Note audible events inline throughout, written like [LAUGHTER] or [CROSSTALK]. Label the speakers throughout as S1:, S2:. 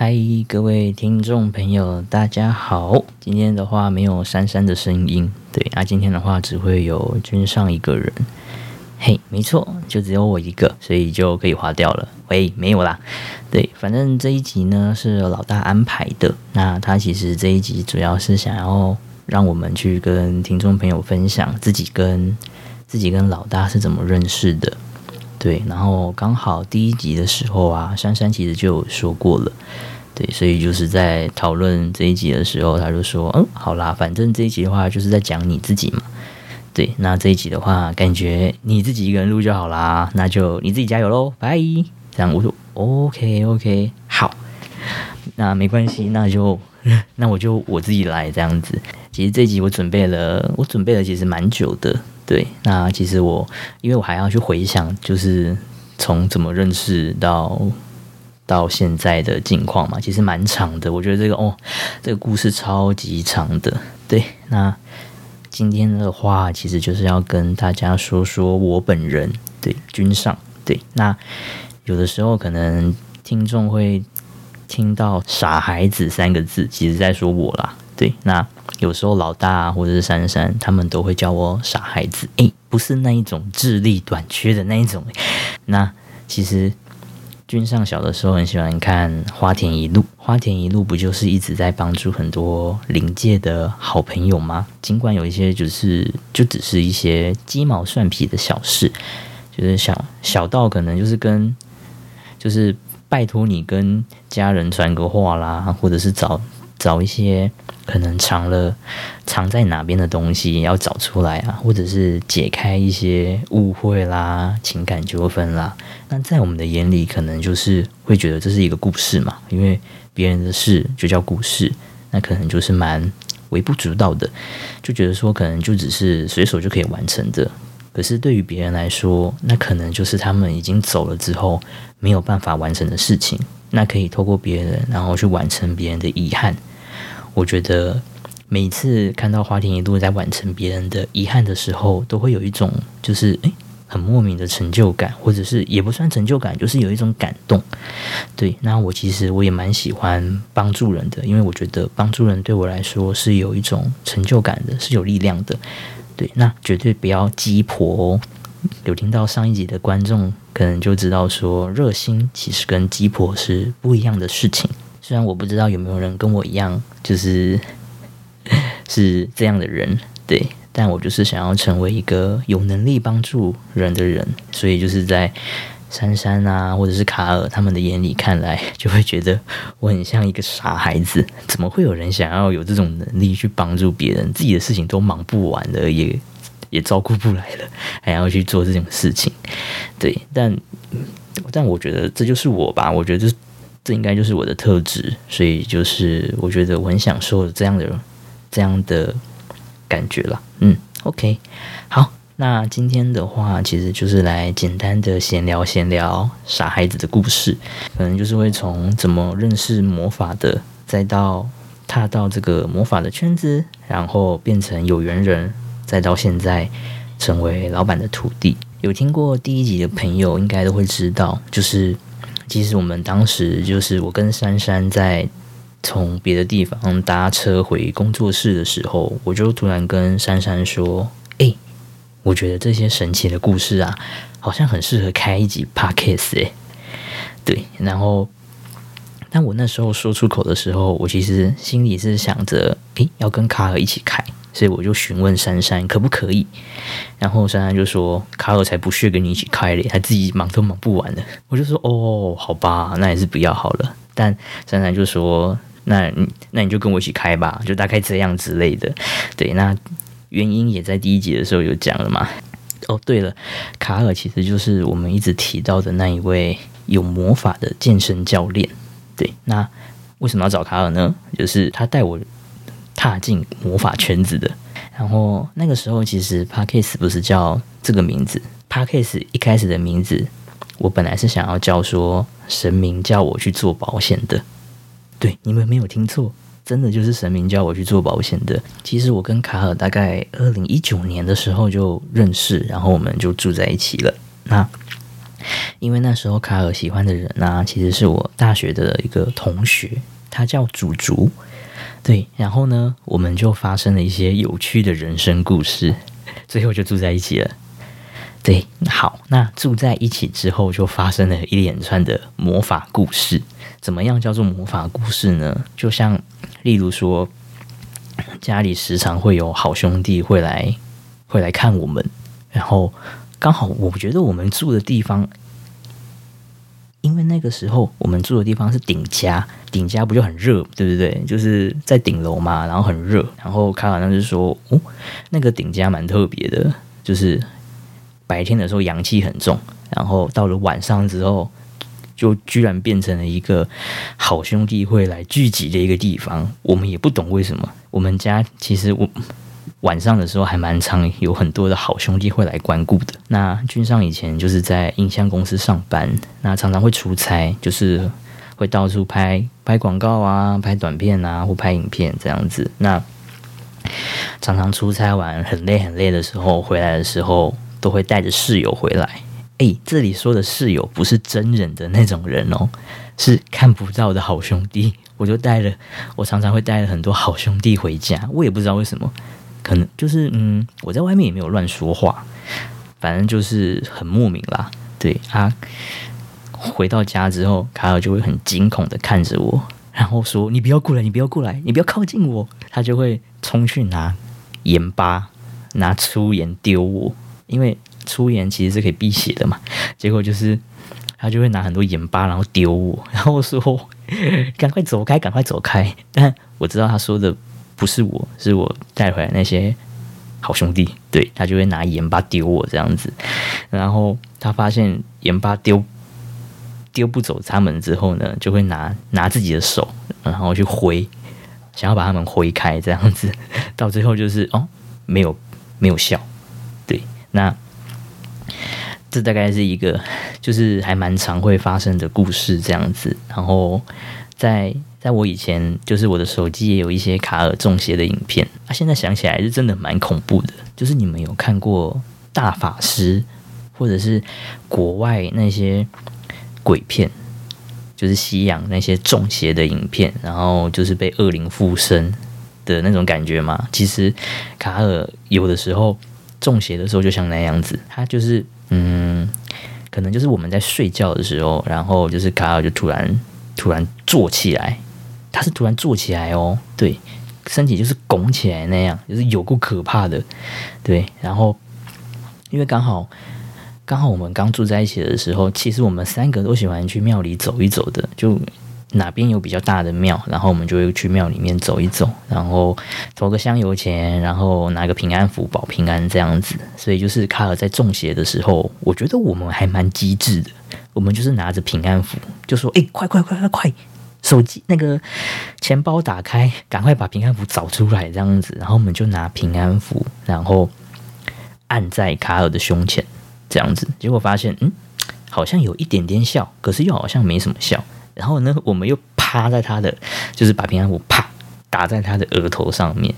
S1: 嗨，各位听众朋友，大家好。今天的话没有珊珊的声音，对，那、今天的话只会有君上一个人。嘿，没错，就只有我一个，所以就可以划掉了。喂，没有啦。对，反正这一集呢是老大安排的。那他其实这一集主要是想要让我们去跟听众朋友分享自己跟自己跟老大是怎么认识的。对，然后刚好第一集的时候啊，珊珊其实就有说过了，对，所以就是在讨论这一集的时候，他就说，嗯，好啦，反正这一集的话就是在讲你自己嘛，对，那这一集的话，感觉你自己一个人录就好啦，那就你自己加油喽，拜。这样我说，OK OK，好，那没关系，那就 [LAUGHS] 那我就我自己来这样子。其实这一集我准备了，我准备了其实蛮久的。对，那其实我，因为我还要去回想，就是从怎么认识到到现在的境况嘛，其实蛮长的。我觉得这个哦，这个故事超级长的。对，那今天的话，其实就是要跟大家说说我本人，对，君上，对。那有的时候可能听众会听到“傻孩子”三个字，其实在说我啦。对，那。有时候老大，或者是珊珊，他们都会叫我傻孩子。诶，不是那一种智力短缺的那一种。那其实君上小的时候很喜欢看《花田一路》，《花田一路》不就是一直在帮助很多灵界的好朋友吗？尽管有一些就是就只是一些鸡毛蒜皮的小事，就是小小到可能就是跟就是拜托你跟家人传个话啦，或者是找找一些。可能藏了藏在哪边的东西要找出来啊，或者是解开一些误会啦、情感纠纷啦。那在我们的眼里，可能就是会觉得这是一个故事嘛，因为别人的事就叫故事，那可能就是蛮微不足道的，就觉得说可能就只是随手就可以完成的。可是对于别人来说，那可能就是他们已经走了之后没有办法完成的事情。那可以透过别人，然后去完成别人的遗憾。我觉得每次看到花田一路在完成别人的遗憾的时候，都会有一种就是诶很莫名的成就感，或者是也不算成就感，就是有一种感动。对，那我其实我也蛮喜欢帮助人的，因为我觉得帮助人对我来说是有一种成就感的，是有力量的。对，那绝对不要鸡婆哦。有听到上一集的观众可能就知道说，热心其实跟鸡婆是不一样的事情。虽然我不知道有没有人跟我一样，就是 [LAUGHS] 是这样的人，对，但我就是想要成为一个有能力帮助人的人，所以就是在珊珊啊，或者是卡尔他们的眼里看来，就会觉得我很像一个傻孩子。怎么会有人想要有这种能力去帮助别人？自己的事情都忙不完了，也 [LAUGHS] 也照顾不来了，还要去做这种事情？对，但但我觉得这就是我吧，我觉得。这应该就是我的特质，所以就是我觉得我很享受这样的这样的感觉了。嗯，OK，好，那今天的话，其实就是来简单的闲聊闲聊傻孩子的故事，可能就是会从怎么认识魔法的，再到踏到这个魔法的圈子，然后变成有缘人，再到现在成为老板的徒弟。有听过第一集的朋友应该都会知道，就是。其实我们当时就是我跟珊珊在从别的地方搭车回工作室的时候，我就突然跟珊珊说：“哎，我觉得这些神奇的故事啊，好像很适合开一集 podcast 哎。”对，然后，但我那时候说出口的时候，我其实心里是想着，哎，要跟卡尔一起开。所以我就询问珊珊可不可以，然后珊珊就说：“卡尔才不屑跟你一起开嘞，他自己忙都忙不完的。”我就说：“哦，好吧，那也是不要好了。”但珊珊就说：“那那你就跟我一起开吧，就大概这样之类的。”对，那原因也在第一集的时候有讲了嘛。哦，对了，卡尔其实就是我们一直提到的那一位有魔法的健身教练。对，那为什么要找卡尔呢？就是他带我。踏进魔法圈子的，然后那个时候其实 Podcast 不是叫这个名字，Podcast 一开始的名字，我本来是想要叫说神明叫我去做保险的，对，你们没有听错，真的就是神明叫我去做保险的。其实我跟卡尔大概二零一九年的时候就认识，然后我们就住在一起了。那因为那时候卡尔喜欢的人啊，其实是我大学的一个同学，他叫祖竹。对，然后呢，我们就发生了一些有趣的人生故事，[LAUGHS] 最后就住在一起了。对，好，那住在一起之后，就发生了一连串的魔法故事。怎么样叫做魔法故事呢？就像，例如说，家里时常会有好兄弟会来，会来看我们，然后刚好我觉得我们住的地方。因为那个时候我们住的地方是顶家，顶家不就很热，对不对？就是在顶楼嘛，然后很热。然后卡尔那就说：“哦，那个顶家蛮特别的，就是白天的时候阳气很重，然后到了晚上之后，就居然变成了一个好兄弟会来聚集的一个地方。我们也不懂为什么。我们家其实我。”晚上的时候还蛮常有很多的好兄弟会来光顾的。那君上以前就是在音像公司上班，那常常会出差，就是会到处拍拍广告啊、拍短片啊或拍影片这样子。那常常出差完很累很累的时候，回来的时候都会带着室友回来。诶，这里说的室友不是真人的那种人哦，是看不到的好兄弟。我就带了，我常常会带了很多好兄弟回家，我也不知道为什么。可能就是嗯，我在外面也没有乱说话，反正就是很莫名啦。对啊，回到家之后，卡尔就会很惊恐的看着我，然后说：“你不要过来，你不要过来，你不要靠近我。”他就会冲去拿盐巴、拿粗盐丢我，因为粗盐其实是可以辟邪的嘛。结果就是他就会拿很多盐巴，然后丢我，然后说：“赶快走开，赶快走开。”但我知道他说的。不是我，是我带回来那些好兄弟，对，他就会拿盐巴丢我这样子，然后他发现盐巴丢丢不走他们之后呢，就会拿拿自己的手，然后去挥，想要把他们挥开这样子，[LAUGHS] 到最后就是哦，没有没有效，对，那这大概是一个就是还蛮常会发生的故事这样子，然后在。在我以前，就是我的手机也有一些卡尔中邪的影片。啊，现在想起来是真的蛮恐怖的。就是你们有看过大法师，或者是国外那些鬼片，就是西洋那些中邪的影片，然后就是被恶灵附身的那种感觉吗？其实卡尔有的时候中邪的时候，就像那样子，他就是嗯，可能就是我们在睡觉的时候，然后就是卡尔就突然突然坐起来。他是突然坐起来哦，对，身体就是拱起来那样，就是有够可怕的，对。然后，因为刚好刚好我们刚住在一起的时候，其实我们三个都喜欢去庙里走一走的，就哪边有比较大的庙，然后我们就会去庙里面走一走，然后投个香油钱，然后拿个平安符保平安这样子。所以就是卡尔在中邪的时候，我觉得我们还蛮机智的，我们就是拿着平安符，就说：“哎，快快快快快！”手机那个钱包打开，赶快把平安符找出来，这样子，然后我们就拿平安符，然后按在卡尔的胸前，这样子，结果发现，嗯，好像有一点点笑，可是又好像没什么笑。然后呢，我们又趴在他的，就是把平安符啪打在他的额头上面，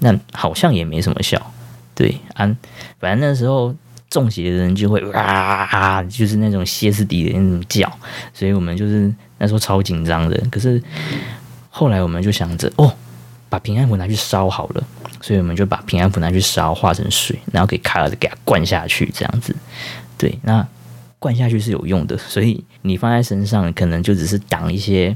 S1: 那好像也没什么笑。对，啊，反正那时候中邪的人就会啊，就是那种歇斯底里那种叫，所以我们就是。那时候超紧张的，可是后来我们就想着哦，把平安符拿去烧好了，所以我们就把平安符拿去烧，化成水，然后给卡尔给它灌下去，这样子。对，那灌下去是有用的，所以你放在身上可能就只是挡一些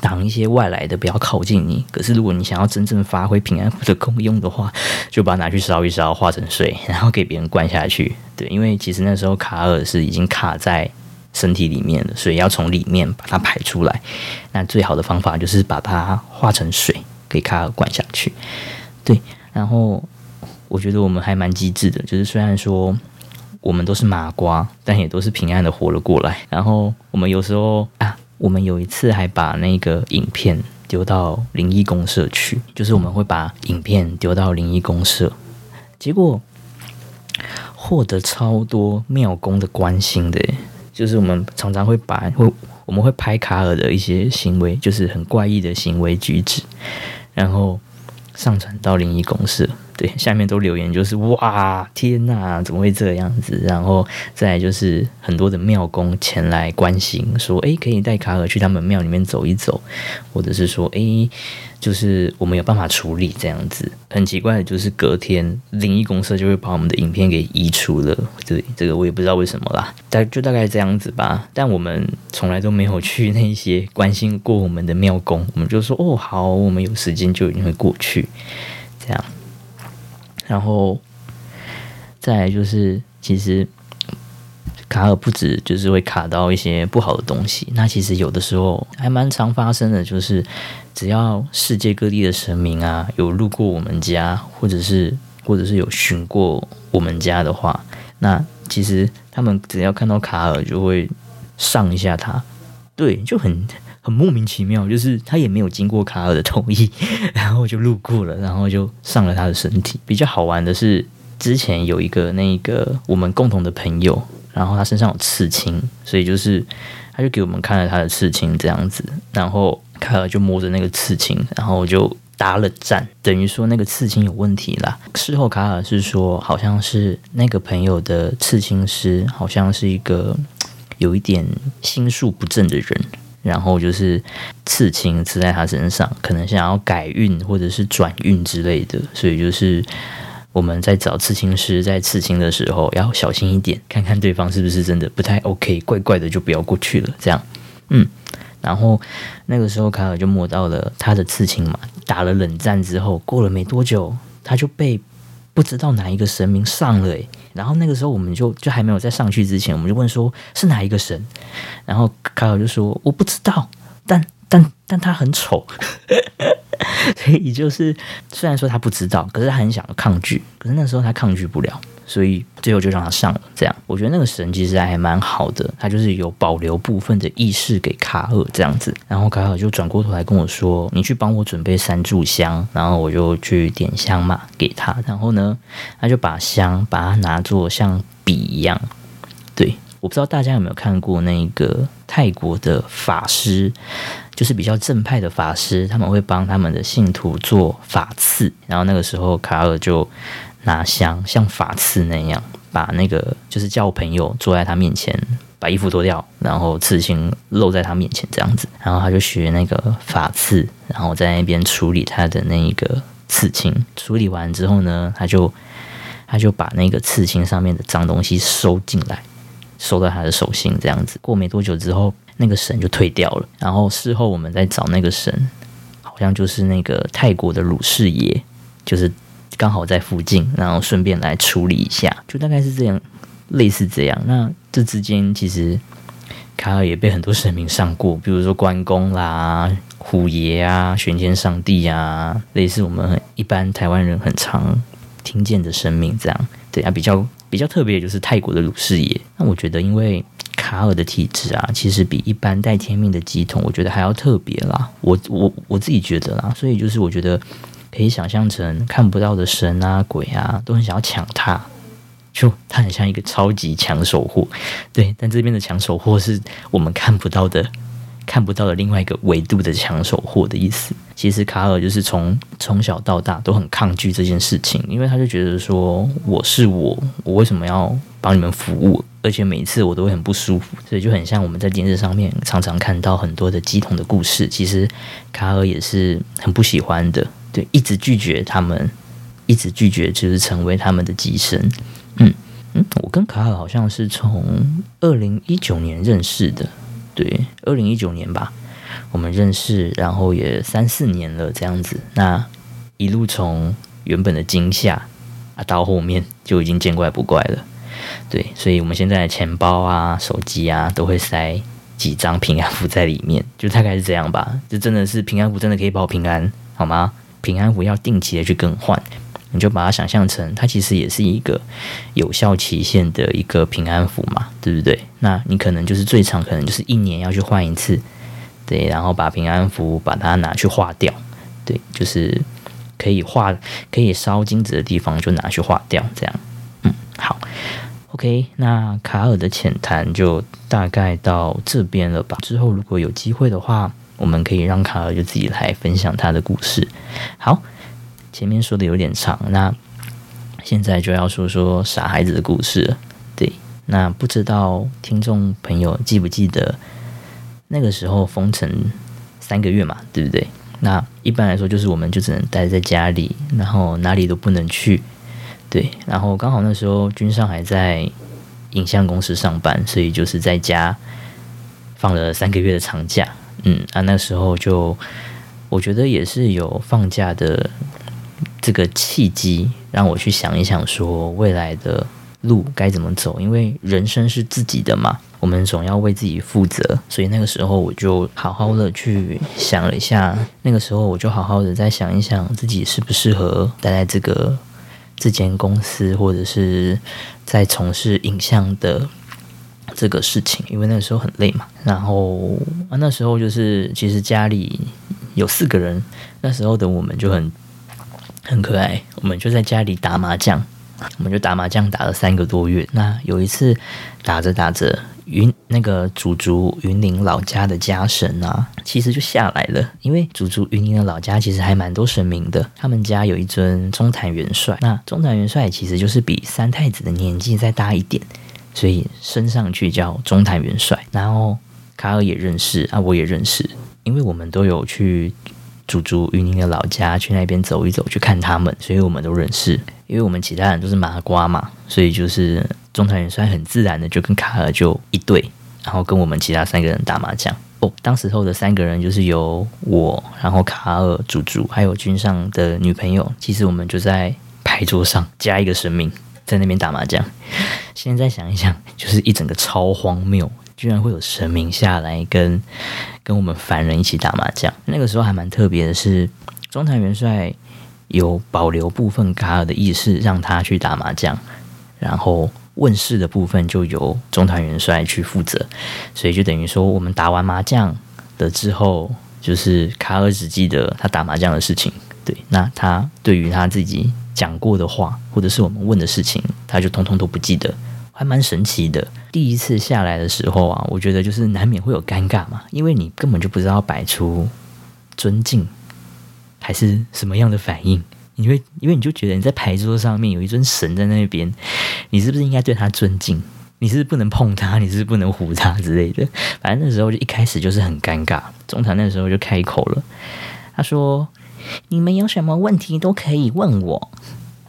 S1: 挡一些外来的，不要靠近你。可是如果你想要真正发挥平安符的功用的话，就把它拿去烧一烧，化成水，[LAUGHS] 然后给别人灌下去。对，因为其实那时候卡尔是已经卡在。身体里面的，所以要从里面把它排出来。那最好的方法就是把它化成水，给卡尔灌下去。对，然后我觉得我们还蛮机智的，就是虽然说我们都是麻瓜，但也都是平安的活了过来。然后我们有时候啊，我们有一次还把那个影片丢到灵异公社去，就是我们会把影片丢到灵异公社，结果获得超多庙公的关心的。就是我们常常会把会我们会拍卡尔的一些行为，就是很怪异的行为举止，然后上传到灵异公社。对，下面都留言就是哇，天哪，怎么会这样子？然后再来就是很多的庙公前来关心，说，哎，可以带卡尔去他们庙里面走一走，或者是说，哎。就是我们有办法处理这样子，很奇怪的就是隔天灵异公社就会把我们的影片给移除了，对，这个我也不知道为什么啦，大就大概这样子吧。但我们从来都没有去那些关心过我们的庙公，我们就说哦好，我们有时间就一定会过去，这样。然后再来就是其实。卡尔不止就是会卡到一些不好的东西，那其实有的时候还蛮常发生的，就是只要世界各地的神明啊有路过我们家，或者是或者是有寻过我们家的话，那其实他们只要看到卡尔就会上一下他，对，就很很莫名其妙，就是他也没有经过卡尔的同意，[LAUGHS] 然后就路过了，然后就上了他的身体。比较好玩的是，之前有一个那个我们共同的朋友。然后他身上有刺青，所以就是他就给我们看了他的刺青这样子，然后卡尔就摸着那个刺青，然后就打冷战，等于说那个刺青有问题啦。事后卡尔是说，好像是那个朋友的刺青师，好像是一个有一点心术不正的人，然后就是刺青刺在他身上，可能想要改运或者是转运之类的，所以就是。我们在找刺青师在刺青的时候要小心一点，看看对方是不是真的不太 OK，怪怪的就不要过去了。这样，嗯，然后那个时候卡尔就摸到了他的刺青嘛，打了冷战之后，过了没多久，他就被不知道哪一个神明上了诶。然后那个时候我们就就还没有在上去之前，我们就问说是哪一个神，然后卡尔就说我不知道，但但但他很丑。[LAUGHS] 所以就是，虽然说他不知道，可是他很想抗拒，可是那时候他抗拒不了，所以最后就让他上了。这样，我觉得那个神其实还蛮好的，他就是有保留部分的意识给卡尔这样子。然后卡尔就转过头来跟我说：“你去帮我准备三炷香。”然后我就去点香嘛给他。然后呢，他就把香把它拿作像笔一样，对。我不知道大家有没有看过那个泰国的法师，就是比较正派的法师，他们会帮他们的信徒做法刺。然后那个时候，卡尔就拿香像法刺那样，把那个就是叫朋友坐在他面前，把衣服脱掉，然后刺青露在他面前这样子。然后他就学那个法刺，然后在那边处理他的那一个刺青。处理完之后呢，他就他就把那个刺青上面的脏东西收进来。收到他的手心，这样子过没多久之后，那个神就退掉了。然后事后我们再找那个神，好像就是那个泰国的鲁士爷，就是刚好在附近，然后顺便来处理一下，就大概是这样，类似这样。那这之间其实卡尔也被很多神明上过，比如说关公啦、虎爷啊、玄天上帝啊，类似我们一般台湾人很常听见的神明这样。对啊，比较。比较特别的就是泰国的鲁士爷，那我觉得因为卡尔的体质啊，其实比一般带天命的乩童，我觉得还要特别啦。我我我自己觉得啦，所以就是我觉得可以想象成看不到的神啊鬼啊，都很想要抢他，就他很像一个超级抢手货。对，但这边的抢手货是我们看不到的。看不到的另外一个维度的抢手货的意思，其实卡尔就是从从小到大都很抗拒这件事情，因为他就觉得说我是我，我为什么要帮你们服务？而且每次我都会很不舒服，所以就很像我们在电视上面常常看到很多的乩童的故事。其实卡尔也是很不喜欢的，对，一直拒绝他们，一直拒绝就是成为他们的乩身。嗯嗯，我跟卡尔好像是从二零一九年认识的。对，二零一九年吧，我们认识，然后也三四年了这样子。那一路从原本的惊吓啊，到后面就已经见怪不怪了。对，所以我们现在钱包啊、手机啊，都会塞几张平安符在里面，就大概是这样吧。就真的是平安符，真的可以保平安，好吗？平安符要定期的去更换。你就把它想象成，它其实也是一个有效期限的一个平安符嘛，对不对？那你可能就是最长，可能就是一年要去换一次，对，然后把平安符把它拿去化掉，对，就是可以化、可以烧金子的地方就拿去化掉，这样。嗯，好，OK，那卡尔的浅谈就大概到这边了吧？之后如果有机会的话，我们可以让卡尔就自己来分享他的故事。好。前面说的有点长，那现在就要说说傻孩子的故事了。对，那不知道听众朋友记不记得那个时候封城三个月嘛，对不对？那一般来说就是我们就只能待在家里，然后哪里都不能去。对，然后刚好那时候君上还在影像公司上班，所以就是在家放了三个月的长假。嗯，啊，那时候就我觉得也是有放假的这个契机，让我去想一想，说未来的路该怎么走。因为人生是自己的嘛，我们总要为自己负责。所以那个时候我就好好的去想了一下，那个时候我就好好的再想一想，自己适不适合待在这个这间公司，或者是在从事影像的。这个事情，因为那个时候很累嘛，然后啊，那时候就是其实家里有四个人，那时候的我们就很很可爱，我们就在家里打麻将，我们就打麻将打了三个多月。那有一次打着打着，云那个祖族云林老家的家神啊，其实就下来了，因为祖族云林的老家其实还蛮多神明的，他们家有一尊中坛元帅，那中坛元帅其实就是比三太子的年纪再大一点。所以升上去叫中坛元帅，然后卡尔也认识啊，我也认识，因为我们都有去祖祖云林的老家，去那边走一走，去看他们，所以我们都认识。因为我们其他人都是麻瓜嘛，所以就是中台元帅很自然的就跟卡尔就一对，然后跟我们其他三个人打麻将。哦，当时候的三个人就是由我，然后卡尔、祖祖还有君上的女朋友，其实我们就在牌桌上加一个神明。在那边打麻将，现在想一想，就是一整个超荒谬，居然会有神明下来跟跟我们凡人一起打麻将。那个时候还蛮特别的是，中坛元帅有保留部分卡尔的意识，让他去打麻将，然后问世的部分就由中团元帅去负责，所以就等于说，我们打完麻将的之后，就是卡尔只记得他打麻将的事情。对，那他对于他自己。讲过的话，或者是我们问的事情，他就通通都不记得，还蛮神奇的。第一次下来的时候啊，我觉得就是难免会有尴尬嘛，因为你根本就不知道摆出尊敬还是什么样的反应。你会因为你就觉得你在牌桌上面有一尊神在那边，你是不是应该对他尊敬？你是不是不能碰他？你是不是不能唬他之类的？反正那时候就一开始就是很尴尬。中场那时候就开口了，他说。你们有什么问题都可以问我，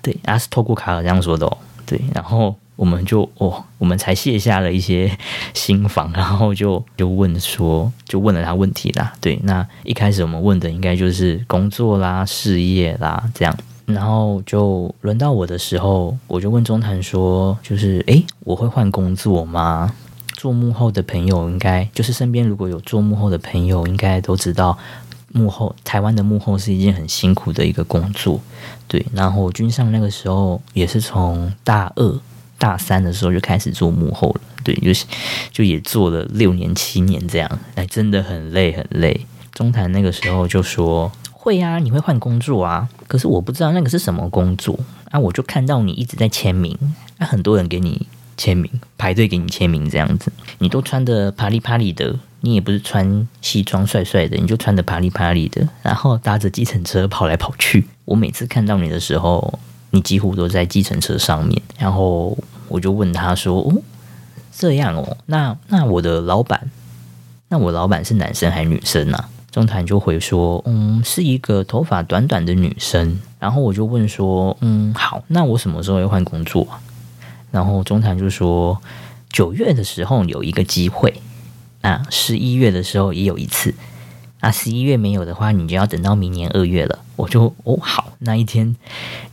S1: 对，他是透过卡尔这样说的哦，对，然后我们就哦，我们才卸下了一些 [LAUGHS] 心防，然后就就问说，就问了他问题啦，对，那一开始我们问的应该就是工作啦、事业啦这样，然后就轮到我的时候，我就问中坛说，就是诶，我会换工作吗？做幕后的朋友应该就是身边如果有做幕后的朋友，应该都知道。幕后，台湾的幕后是一件很辛苦的一个工作，对。然后君上那个时候也是从大二、大三的时候就开始做幕后了，对，就是就也做了六年、七年这样，哎，真的很累很累。中坛那个时候就说会啊，你会换工作啊，可是我不知道那个是什么工作啊，我就看到你一直在签名，啊，很多人给你签名，排队给你签名这样子，你都穿得啪里啪里的。你也不是穿西装帅帅的，你就穿的啪里啪里的，然后搭着计程车跑来跑去。我每次看到你的时候，你几乎都在计程车上面。然后我就问他说：“哦，这样哦，那那我的老板，那我老板是男生还是女生啊？”中坛就回说：“嗯，是一个头发短短的女生。”然后我就问说：“嗯，好，那我什么时候要换工作？”然后中坛就说：“九月的时候有一个机会。”啊，十一月的时候也有一次，啊，十一月没有的话，你就要等到明年二月了。我就哦，好，那一天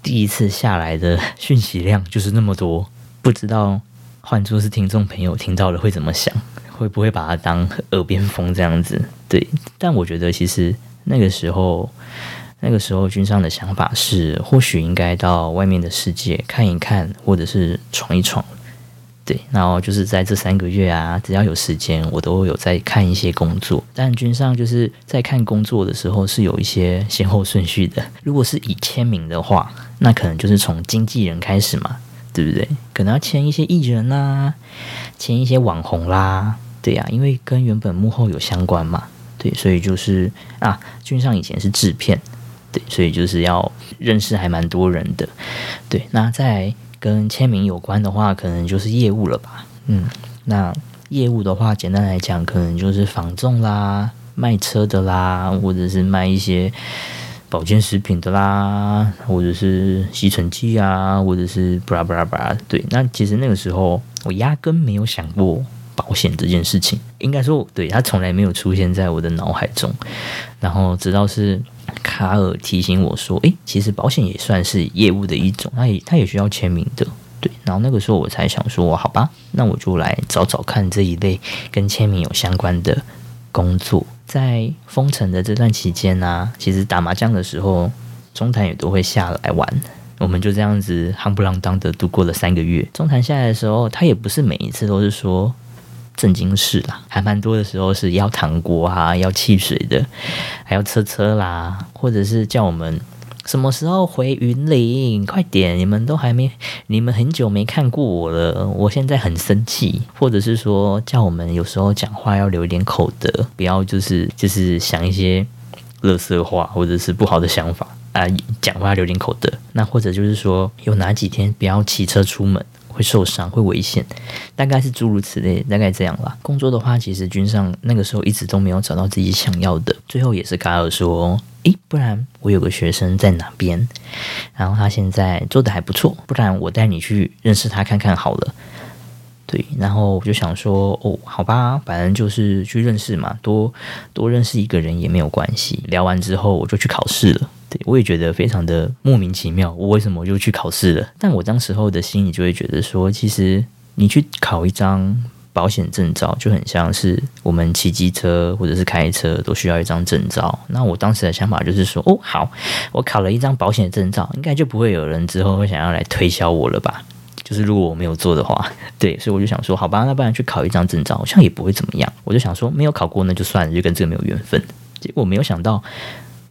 S1: 第一次下来的讯息量就是那么多，不知道换作是听众朋友听到了会怎么想，会不会把它当耳边风这样子？对，但我觉得其实那个时候，那个时候君上的想法是，或许应该到外面的世界看一看，或者是闯一闯。对，然后就是在这三个月啊，只要有时间，我都有在看一些工作。但君上就是在看工作的时候是有一些先后顺序的。如果是以签名的话，那可能就是从经纪人开始嘛，对不对？可能要签一些艺人啦，签一些网红啦，对呀、啊，因为跟原本幕后有相关嘛，对，所以就是啊，君上以前是制片，对，所以就是要认识还蛮多人的，对。那在跟签名有关的话，可能就是业务了吧，嗯，那业务的话，简单来讲，可能就是房仲啦、卖车的啦，或者是卖一些。保健食品的啦，或者是吸尘器啊，或者是布拉布拉布拉。对，那其实那个时候我压根没有想过保险这件事情，应该说，对，它从来没有出现在我的脑海中。然后直到是卡尔提醒我说：“诶，其实保险也算是业务的一种，它也它也需要签名的。”对，然后那个时候我才想说：“好吧，那我就来找找看这一类跟签名有相关的工作。”在封城的这段期间呢、其实打麻将的时候，中坛也都会下来玩。我们就这样子夯不啷当的度过了三个月。中坛下来的时候，他也不是每一次都是说正经事啦，还蛮多的时候是要糖果啊，要汽水的，还要车车啦，或者是叫我们。什么时候回云林？快点！你们都还没，你们很久没看过我了。我现在很生气，或者是说叫我们有时候讲话要留一点口德，不要就是就是想一些乐色话或者是不好的想法啊，讲话留点口德。那或者就是说有哪几天不要骑车出门。会受伤，会危险，大概是诸如此类，大概这样啦。工作的话，其实君上那个时候一直都没有找到自己想要的，最后也是卡尔说：“诶，不然我有个学生在哪边，然后他现在做得还不错，不然我带你去认识他看看好了。”对，然后我就想说：“哦，好吧，反正就是去认识嘛，多多认识一个人也没有关系。”聊完之后，我就去考试了。对，我也觉得非常的莫名其妙，我为什么就去考试了？但我当时候的心里就会觉得说，其实你去考一张保险证照，就很像是我们骑机车或者是开车都需要一张证照。那我当时的想法就是说，哦，好，我考了一张保险证照，应该就不会有人之后会想要来推销我了吧？就是如果我没有做的话，对，所以我就想说，好吧，那不然去考一张证照，好像也不会怎么样。我就想说，没有考过那就算了，就跟这个没有缘分。结果没有想到，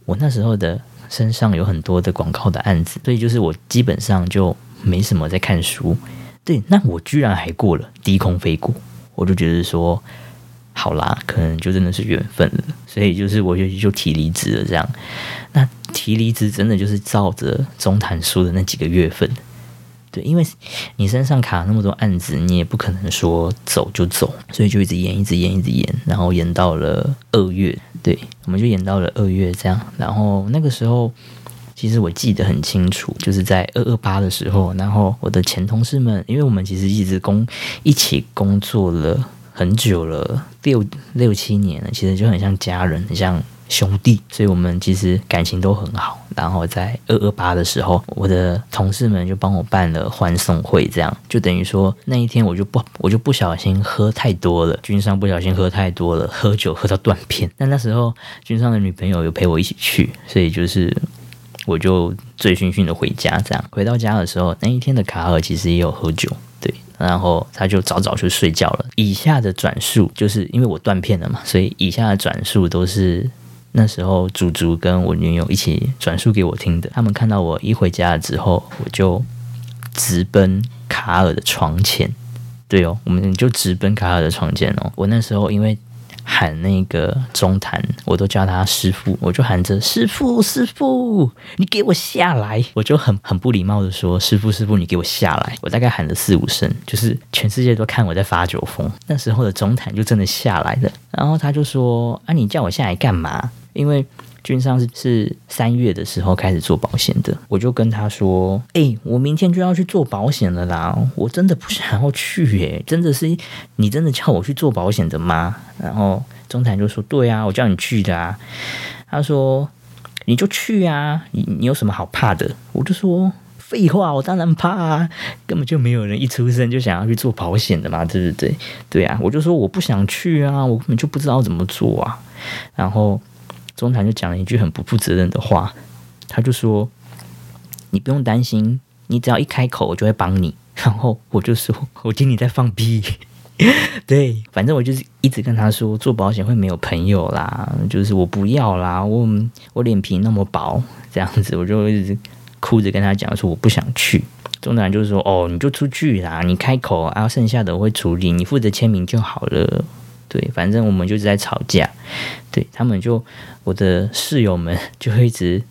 S1: 我那时候的。身上有很多的广告的案子，所以就是我基本上就没什么在看书。对，那我居然还过了低空飞过，我就觉得说，好啦，可能就真的是缘分了。所以就是我就就提离职了，这样。那提离职真的就是照着中谈书的那几个月份。对，因为你身上卡了那么多案子，你也不可能说走就走，所以就一直延，一直延，一直延，然后延到了二月。对，我们就延到了二月这样。然后那个时候，其实我记得很清楚，就是在二二八的时候，然后我的前同事们，因为我们其实一直工一起工作了很久了，六六七年了，其实就很像家人，很像。兄弟，所以我们其实感情都很好。然后在二二八的时候，我的同事们就帮我办了欢送会，这样就等于说那一天我就不我就不小心喝太多了，军上不小心喝太多了，喝酒喝到断片。但那时候军上的女朋友有陪我一起去，所以就是我就醉醺醺的回家。这样回到家的时候，那一天的卡尔其实也有喝酒，对，然后他就早早去睡觉了。以下的转述就是因为我断片了嘛，所以以下的转述都是。那时候，祖祖跟我女友一起转述给我听的。他们看到我一回家之后，我就直奔卡尔的床前。对哦，我们就直奔卡尔的床前哦。我那时候因为喊那个中坛，我都叫他师傅，我就喊着师傅师傅，你给我下来。我就很很不礼貌的说师傅师傅，你给我下来。我大概喊了四五声，就是全世界都看我在发酒疯。那时候的中坛就真的下来了，然后他就说啊，你叫我下来干嘛？因为军上是是三月的时候开始做保险的，我就跟他说：“哎、我明天就要去做保险了啦，我真的不想要去耶，真的是你真的叫我去做保险的吗？”然后中台就说：“对啊，我叫你去的啊。”他说：“你就去啊，你你有什么好怕的？”我就说：“废话，我当然怕啊，根本就没有人一出生就想要去做保险的嘛，对不对？对啊，我就说我不想去啊，我根本就不知道怎么做啊，然后。中坛就讲了一句很不负责任的话，他就说：“你不用担心，你只要一开口，我就会帮你。[LAUGHS] ”然后我就说：“我听你在放屁。[LAUGHS] ”对，反正我就是一直跟他说，做保险会没有朋友啦，就是我不要啦，我我脸皮那么薄，这样子我就一直哭着跟他讲说我不想去。中坛就是说：“哦，你就出去啦，你开口，然后剩下的我会处理，你负责签名就好了。”对，反正我们就是在吵架。对，他们就我的室友们 [LAUGHS] 就一直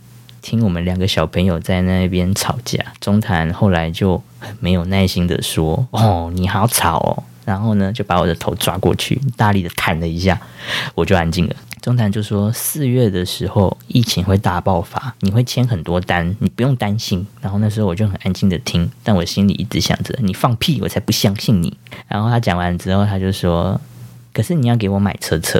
S1: 听我们两个小朋友在那边吵架。中坛后来就没有耐心的说：“哦，你好吵哦。”然后呢，就把我的头抓过去，大力的弹了一下，我就安静了。中坛就说：“四月的时候，疫情会大爆发，你会签很多单，你不用担心。”然后那时候我就很安静的听，但我心里一直想着：“你放屁，我才不相信你。”然后他讲完之后，他就说：“可是你要给我买车车。”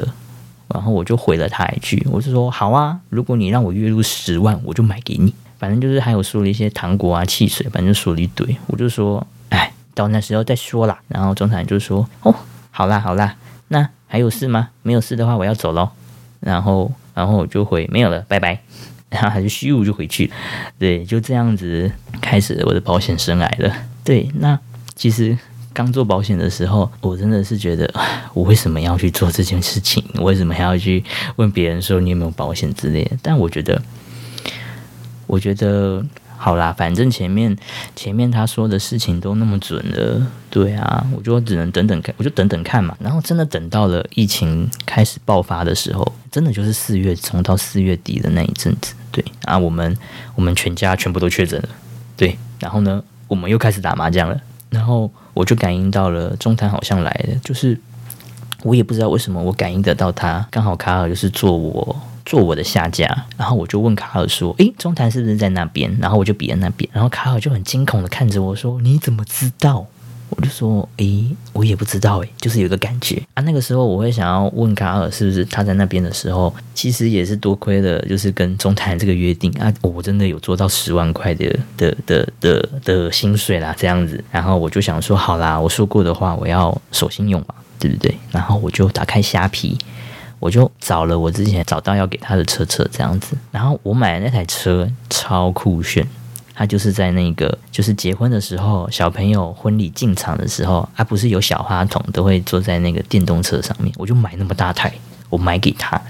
S1: 然后我就回了他一句：“我就说好啊，如果你让我月入十万，我就买给你。反正就是还有说了一些糖果啊、汽水，反正说了一堆。”我就说：“哎。”到那时候再说啦。然后中产就说：“哦，好啦好啦，那还有事吗？没有事的话，我要走喽。”然后，然后我就回：“没有了，拜拜。”然后还是虚无就回去。对，就这样子开始我的保险生涯了。对，那其实刚做保险的时候，我真的是觉得，我为什么要去做这件事情？为什么还要去问别人说你有没有保险之类的？但我觉得，我觉得。好啦，反正前面前面他说的事情都那么准了，对啊，我就只能等等看，我就等等看嘛。然后真的等到了疫情开始爆发的时候，真的就是四月中到四月底的那一阵子，对啊，我们我们全家全部都确诊了，对，然后呢，我们又开始打麻将了，然后我就感应到了中坛好像来了，就是我也不知道为什么我感应得到他，刚好卡尔就是做我。坐我的下家，然后我就问卡尔说：“诶，中坛是不是在那边？”然后我就比在那边，然后卡尔就很惊恐的看着我说：“你怎么知道？”我就说：“诶，我也不知道，诶，就是有个感觉啊。”那个时候我会想要问卡尔是不是他在那边的时候，其实也是多亏了，就是跟中坛这个约定啊，我真的有做到十万块的的的的的薪水啦，这样子。然后我就想说：“好啦，我说过的话，我要守信用嘛，对不对？”然后我就打开虾皮。我就找了我之前找到要给他的车车这样子，然后我买的那台车超酷炫，他就是在那个就是结婚的时候，小朋友婚礼进场的时候，啊不是有小花童都会坐在那个电动车上面，我就买那么大台，我买给他，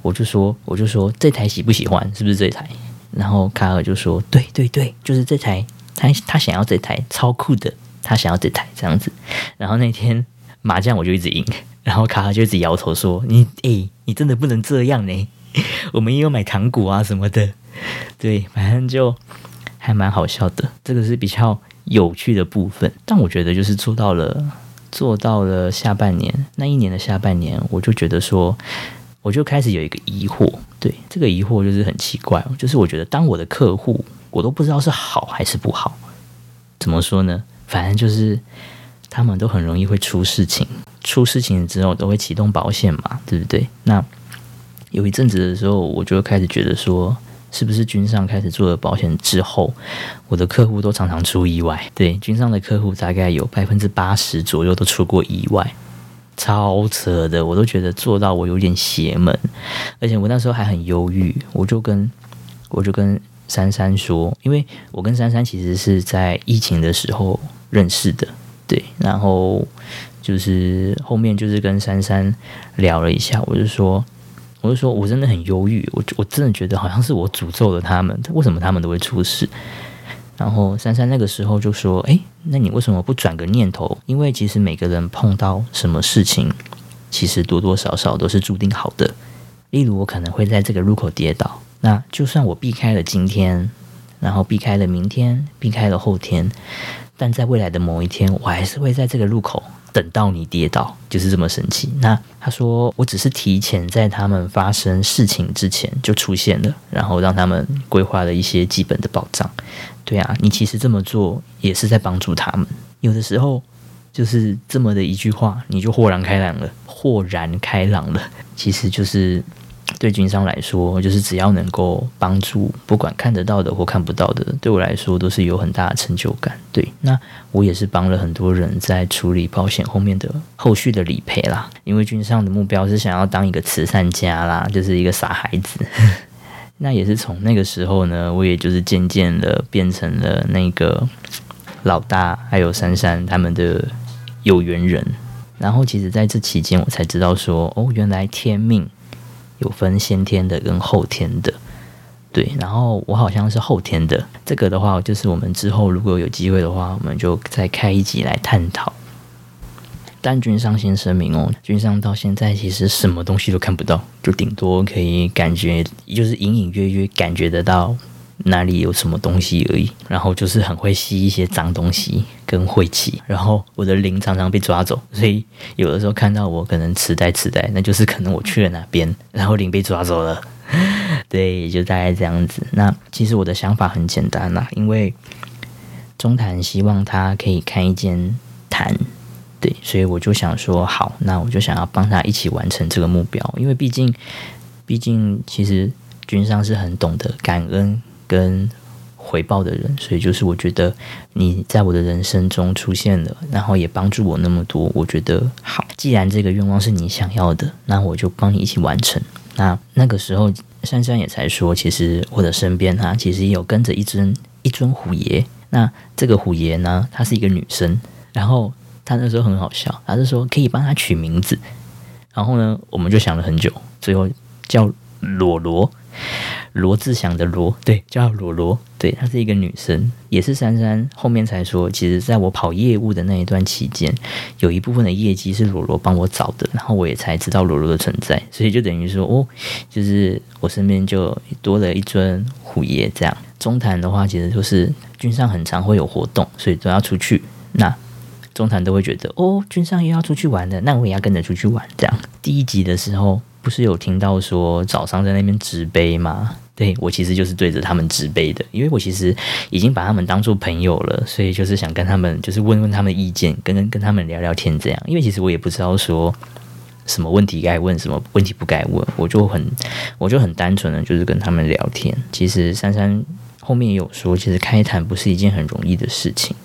S1: 我就说我就说这台喜不喜欢，是不是这台？然后卡尔就说对对对，就是这台，他他想要这台超酷的，他想要这台这样子，然后那天 [LAUGHS] 麻将我就一直赢。然后卡尔就一直摇头说：“你诶，你真的不能这样呢！[LAUGHS] 我们也有买糖果啊什么的，对，反正就还蛮好笑的。这个是比较有趣的部分。但我觉得就是做到了，做到了下半年那一年的下半年，我就觉得说，我就开始有一个疑惑。对，这个疑惑就是很奇怪，就是我觉得当我的客户，我都不知道是好还是不好。怎么说呢？反正就是。”他们都很容易会出事情，出事情之后都会启动保险嘛，对不对？那有一阵子的时候，我就开始觉得说，是不是君上开始做了保险之后，我的客户都常常出意外？对，君上的客户大概有百分之八十左右都出过意外，超扯的，我都觉得做到我有点邪门，而且我那时候还很忧郁，我就跟我就跟珊珊说，因为我跟珊珊其实是在疫情的时候认识的。对，然后就是后面就是跟珊珊聊了一下，我就说，我就说我真的很忧郁，我我真的觉得好像是我诅咒了他们，为什么他们都会出事？然后珊珊那个时候就说，哎，那你为什么不转个念头？因为其实每个人碰到什么事情，其实多多少少都是注定好的。例如我可能会在这个路口跌倒，那就算我避开了今天，然后避开了明天，避开了后天。但在未来的某一天，我还是会在这个路口等到你跌倒，就是这么神奇。那他说，我只是提前在他们发生事情之前就出现了，然后让他们规划了一些基本的保障。对啊，你其实这么做也是在帮助他们。有的时候就是这么的一句话，你就豁然开朗了，豁然开朗了。其实就是。对军商来说，就是只要能够帮助，不管看得到的或看不到的，对我来说都是有很大的成就感。对，那我也是帮了很多人在处理保险后面的后续的理赔啦。因为军商的目标是想要当一个慈善家啦，就是一个傻孩子。[LAUGHS] 那也是从那个时候呢，我也就是渐渐的变成了那个老大，还有珊珊他们的有缘人。然后，其实在这期间，我才知道说，哦，原来天命。有分先天的跟后天的，对，然后我好像是后天的，这个的话就是我们之后如果有机会的话，我们就再开一集来探讨。但君上先声明哦，君上到现在其实什么东西都看不到，就顶多可以感觉，就是隐隐约约感觉得到哪里有什么东西而已，然后就是很会吸一些脏东西跟晦气，然后我的灵常常被抓走，所以有的时候看到我可能痴呆痴呆，那就是可能我去了哪边，然后灵被抓走了，[LAUGHS] 对，也就大概这样子。那其实我的想法很简单啦，因为中坛希望他可以开一间坛，对，所以我就想说好，那我就想要帮他一起完成这个目标，因为毕竟，毕竟其实君上是很懂得感恩。跟回报的人，所以就是我觉得你在我的人生中出现了，然后也帮助我那么多，我觉得好。既然这个愿望是你想要的，那我就帮你一起完成。那那个时候，珊珊也才说，其实我的身边啊，其实也有跟着一尊一尊虎爷。那这个虎爷呢，她是一个女生，然后她那时候很好笑，她是说可以帮她取名字。然后呢，我们就想了很久，最后叫罗罗。罗志祥的罗，对，叫罗罗，对，她是一个女生，也是珊珊后面才说，其实在我跑业务的那一段期间，有一部分的业绩是罗罗帮我找的，然后我也才知道罗罗的存在，所以就等于说，哦，[LAUGHS] 就是我身边就多了一尊虎爷这样。中坛的话，其实就是君上很常会有活动，所以都要出去，那中坛都会觉得，哦，君上又要出去玩了，那我也要跟着出去玩，这样。第一集的时候。不是有听到说早上在那边直杯吗？对，我其实就是对着他们直杯的，因为我其实已经把他们当做朋友了，所以就是想跟他们就是问问他们意见，跟跟他们聊聊天这样。因为其实我也不知道说什么问题该问，什么问题不该问，我就很我就很单纯的就是跟他们聊天。其实珊珊后面也有说，其实开坛不是一件很容易的事情。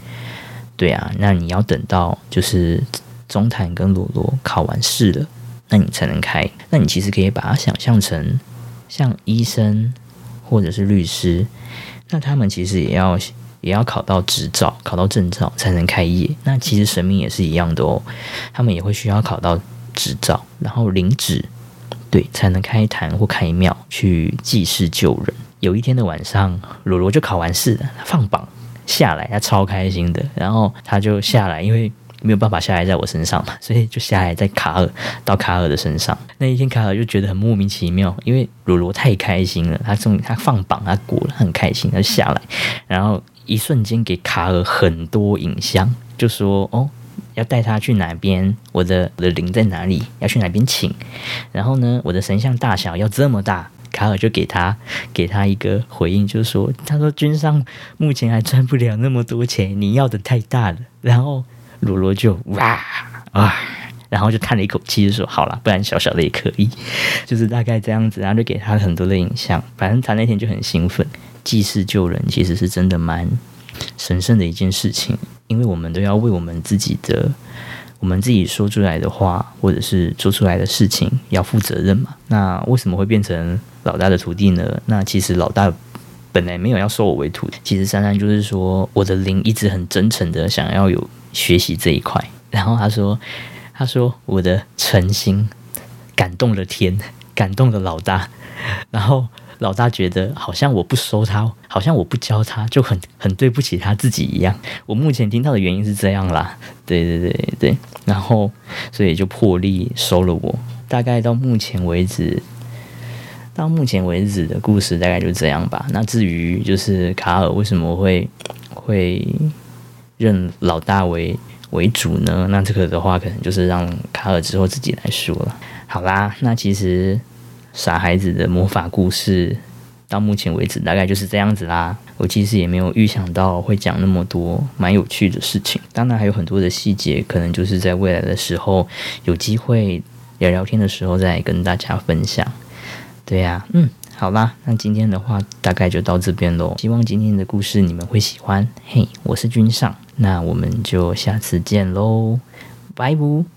S1: 对啊，那你要等到就是中坛跟罗罗考完试了。那你才能开。那你其实可以把它想象成像医生或者是律师，那他们其实也要也要考到执照、考到证照才能开业。那其实神明也是一样的哦，他们也会需要考到执照，然后领旨，对，才能开坛或开庙去济世救人。有一天的晚上，罗罗就考完试了，放榜下来，他超开心的，然后他就下来，因为。没有办法下来在我身上嘛，[LAUGHS] 所以就下来在卡尔到卡尔的身上。那一天卡尔就觉得很莫名其妙，因为罗罗太开心了，他终于他放榜他过了，很开心，他下来，然后一瞬间给卡尔很多影像，就说哦要带他去哪边，我的我的灵在哪里，要去哪边请，然后呢我的神像大小要这么大，卡尔就给他给他一个回应，就是说他说君上目前还赚不了那么多钱，你要的太大了，然后。罗罗就哇啊，然后就叹了一口气，就说：“好了，不然小小的也可以。”就是大概这样子，然后就给他很多的影像。反正他那天就很兴奋，济世救人其实是真的蛮神圣的一件事情，因为我们都要为我们自己的、我们自己说出来的话，或者是做出来的事情要负责任嘛。那为什么会变成老大的徒弟呢？那其实老大本来没有要收我为徒弟，其实珊珊就是说，我的灵一直很真诚的想要有。学习这一块，然后他说：“他说我的诚心感动了天，感动了老大。然后老大觉得好像我不收他，好像我不教他，就很很对不起他自己一样。我目前听到的原因是这样啦，对对对对。然后所以就破例收了我。大概到目前为止，到目前为止的故事大概就这样吧。那至于就是卡尔为什么会会。”认老大为为主呢？那这个的话，可能就是让卡尔之后自己来说了。好啦，那其实傻孩子的魔法故事到目前为止大概就是这样子啦。我其实也没有预想到会讲那么多蛮有趣的事情，当然还有很多的细节，可能就是在未来的时候有机会聊聊天的时候再跟大家分享。对呀，嗯。好啦，那今天的话大概就到这边喽。希望今天的故事你们会喜欢。嘿，我是君上，那我们就下次见喽，拜拜。